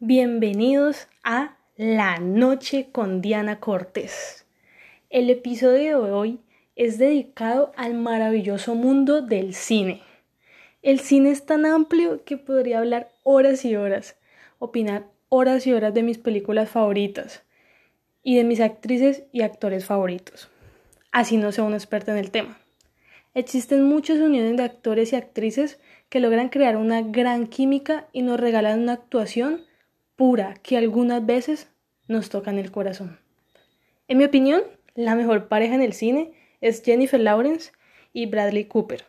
Bienvenidos a La Noche con Diana Cortés. El episodio de hoy es dedicado al maravilloso mundo del cine. El cine es tan amplio que podría hablar horas y horas, opinar horas y horas de mis películas favoritas y de mis actrices y actores favoritos. Así no sea un experto en el tema. Existen muchas uniones de actores y actrices que logran crear una gran química y nos regalan una actuación pura que algunas veces nos toca en el corazón. En mi opinión, la mejor pareja en el cine es Jennifer Lawrence y Bradley Cooper.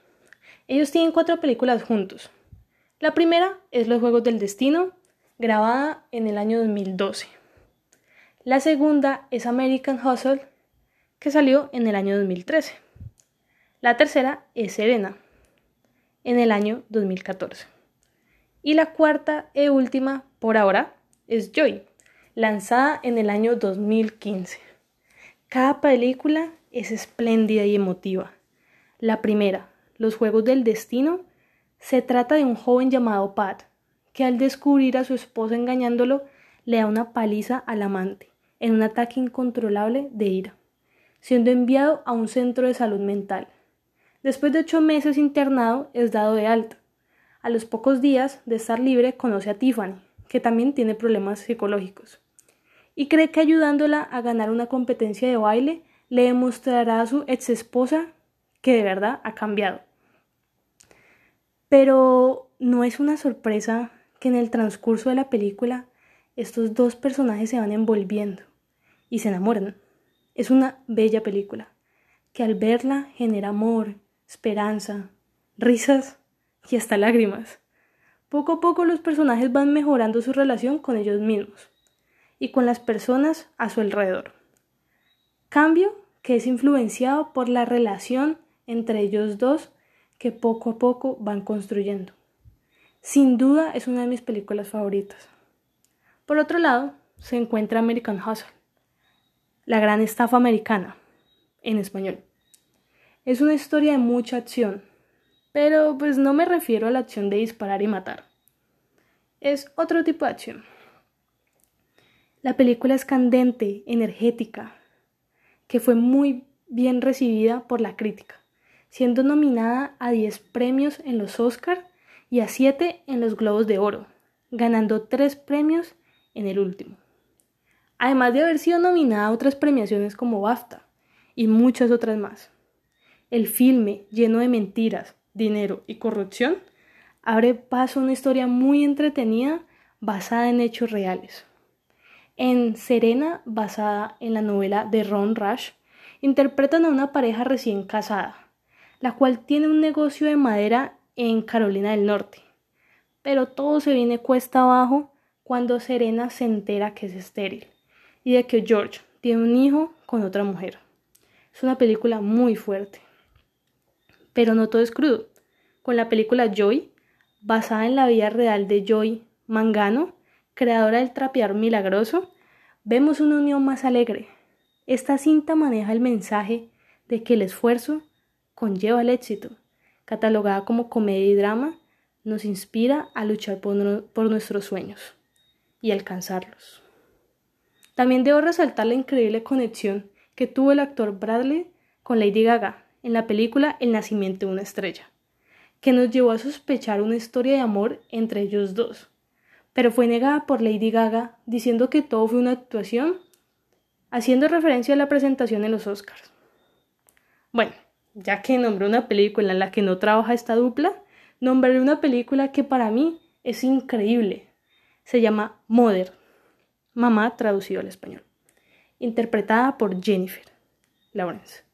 Ellos tienen cuatro películas juntos. La primera es Los Juegos del Destino, grabada en el año 2012. La segunda es American Hustle, que salió en el año 2013. La tercera es Serena, en el año 2014. Y la cuarta y última, por ahora, es Joy, lanzada en el año 2015. Cada película es espléndida y emotiva. La primera, Los Juegos del Destino, se trata de un joven llamado Pat, que al descubrir a su esposa engañándolo, le da una paliza al amante, en un ataque incontrolable de ira, siendo enviado a un centro de salud mental. Después de ocho meses internado, es dado de alta. A los pocos días de estar libre, conoce a Tiffany, que también tiene problemas psicológicos, y cree que ayudándola a ganar una competencia de baile, le demostrará a su ex esposa que de verdad ha cambiado. Pero no es una sorpresa que en el transcurso de la película estos dos personajes se van envolviendo y se enamoran. Es una bella película que al verla genera amor, esperanza, risas y hasta lágrimas. Poco a poco los personajes van mejorando su relación con ellos mismos y con las personas a su alrededor. Cambio que es influenciado por la relación entre ellos dos que poco a poco van construyendo. Sin duda es una de mis películas favoritas. Por otro lado, se encuentra American Hustle, la gran estafa americana, en español. Es una historia de mucha acción, pero pues no me refiero a la acción de disparar y matar. Es otro tipo de acción. La película es candente, energética, que fue muy bien recibida por la crítica, siendo nominada a 10 premios en los Oscars y a 7 en los Globos de Oro, ganando 3 premios en el último. Además de haber sido nominada a otras premiaciones como BAFTA y muchas otras más. El filme, lleno de mentiras, dinero y corrupción, abre paso a una historia muy entretenida basada en hechos reales. En Serena, basada en la novela de Ron Rush, interpretan a una pareja recién casada, la cual tiene un negocio de madera en Carolina del Norte. Pero todo se viene cuesta abajo cuando Serena se entera que es estéril y de que George tiene un hijo con otra mujer. Es una película muy fuerte. Pero no todo es crudo. Con la película Joy, basada en la vida real de Joy Mangano, creadora del trapear milagroso, vemos una unión más alegre. Esta cinta maneja el mensaje de que el esfuerzo conlleva el éxito. Catalogada como comedia y drama, nos inspira a luchar por, por nuestros sueños y alcanzarlos. También debo resaltar la increíble conexión que tuvo el actor Bradley con Lady Gaga en la película El nacimiento de una estrella, que nos llevó a sospechar una historia de amor entre ellos dos, pero fue negada por Lady Gaga diciendo que todo fue una actuación, haciendo referencia a la presentación en los Oscars. Bueno, ya que nombré una película en la que no trabaja esta dupla, nombraré una película que para mí es increíble. Se llama Mother, mamá traducido al español, interpretada por Jennifer Lawrence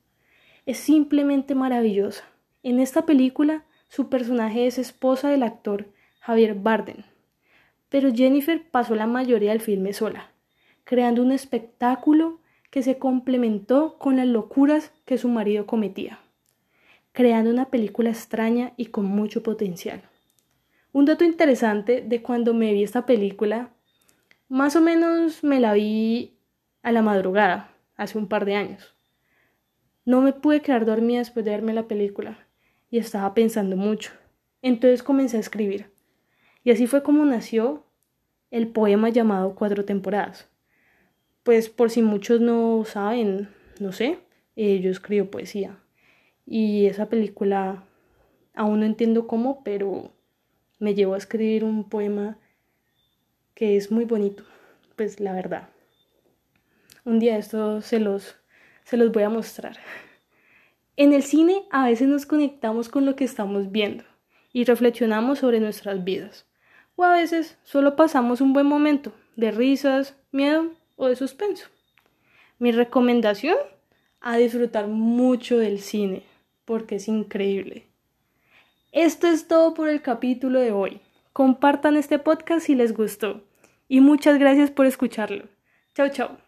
es simplemente maravillosa. En esta película, su personaje es esposa del actor Javier Bardem, pero Jennifer pasó la mayoría del filme sola, creando un espectáculo que se complementó con las locuras que su marido cometía, creando una película extraña y con mucho potencial. Un dato interesante de cuando me vi esta película, más o menos me la vi a la madrugada, hace un par de años. No me pude quedar dormida después de verme la película y estaba pensando mucho. Entonces comencé a escribir. Y así fue como nació el poema llamado Cuatro temporadas. Pues por si muchos no saben, no sé, eh, yo escribo poesía. Y esa película, aún no entiendo cómo, pero me llevó a escribir un poema que es muy bonito, pues la verdad. Un día esto se los, se los voy a mostrar. En el cine a veces nos conectamos con lo que estamos viendo y reflexionamos sobre nuestras vidas. O a veces solo pasamos un buen momento de risas, miedo o de suspenso. Mi recomendación, a disfrutar mucho del cine, porque es increíble. Esto es todo por el capítulo de hoy. Compartan este podcast si les gustó. Y muchas gracias por escucharlo. Chao, chao.